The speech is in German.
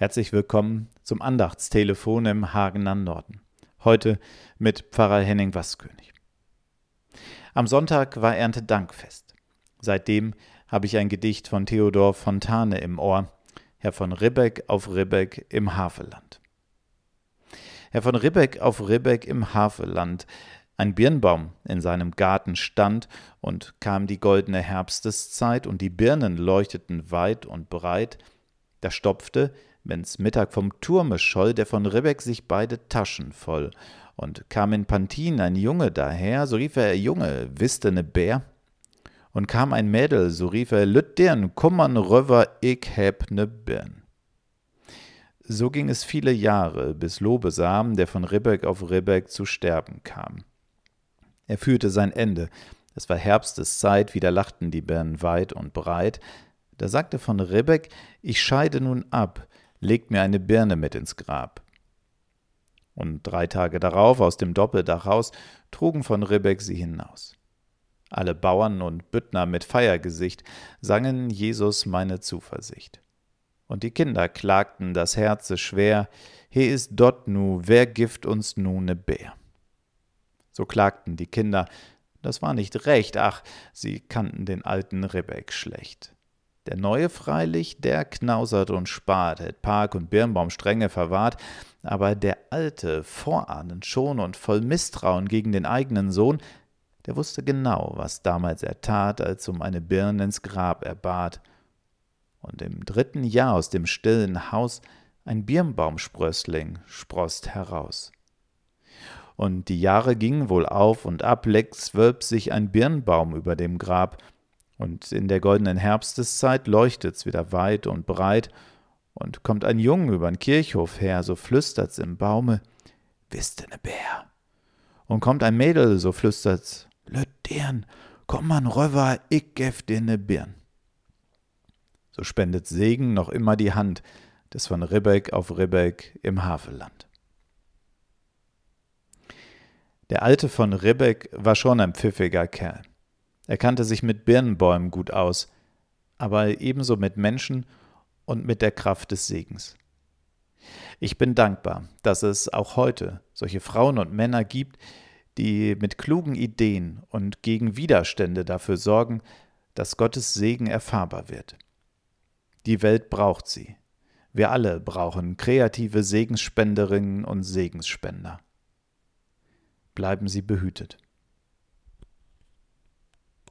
Herzlich willkommen zum Andachtstelefon im Hagener Norden. Heute mit Pfarrer Henning Waskönig. Am Sonntag war Erntedankfest. Seitdem habe ich ein Gedicht von Theodor Fontane im Ohr, Herr von Ribbeck auf Ribbeck im Havelland. Herr von Ribbeck auf Ribbeck im Havelland, ein Birnbaum in seinem Garten stand, und kam die goldene Herbsteszeit, und die Birnen leuchteten weit und breit, da stopfte wenn's Mittag vom Turme scholl, der von Ribbeck sich beide Taschen voll. Und kam in Pantin ein Junge daher, so rief er, Junge, wisst ne Bär? Und kam ein Mädel, so rief er, Lüt deren, kummern röver, ich heb ne Birn. So ging es viele Jahre, bis Lobesam, der von Ribbeck auf Ribbeck zu sterben kam. Er führte sein Ende. Es war Herbsteszeit, wieder lachten die Birnen weit und breit. Da sagte von Ribbeck, ich scheide nun ab, legt mir eine Birne mit ins Grab. Und drei Tage darauf aus dem Doppeldach raus trugen von Ribbeck sie hinaus. Alle Bauern und Büttner mit Feiergesicht sangen Jesus meine Zuversicht. Und die Kinder klagten das Herze schwer, he ist dort nu, wer gift uns nu ne Bär? So klagten die Kinder, das war nicht recht, ach, sie kannten den alten Ribbeck schlecht. Der neue freilich, der knausert und spart, hält Park und Birnbaum strenge verwahrt, aber der alte, vorahnend schon und voll Misstrauen gegen den eigenen Sohn, der wusste genau, was damals er tat, als um eine Birne ins Grab er bat. Und im dritten Jahr aus dem stillen Haus ein Birnbaumsprössling sproßt heraus. Und die Jahre gingen wohl auf und ab, lecks wölbt sich ein Birnbaum über dem Grab, und in der goldenen Herbsteszeit leuchtet's wieder weit und breit, und kommt ein Jung übern Kirchhof her, so flüstert's im Baume, wisst ne Bär. Und kommt ein Mädel, so flüstert's, löt deren, komm man röver, ich gef dir ne Birn. So spendet Segen noch immer die Hand des von Ribbeck auf Ribbeck im Havelland. Der Alte von Ribbeck war schon ein pfiffiger Kerl. Er kannte sich mit Birnbäumen gut aus, aber ebenso mit Menschen und mit der Kraft des Segens. Ich bin dankbar, dass es auch heute solche Frauen und Männer gibt, die mit klugen Ideen und gegen Widerstände dafür sorgen, dass Gottes Segen erfahrbar wird. Die Welt braucht sie. Wir alle brauchen kreative Segensspenderinnen und Segensspender. Bleiben Sie behütet.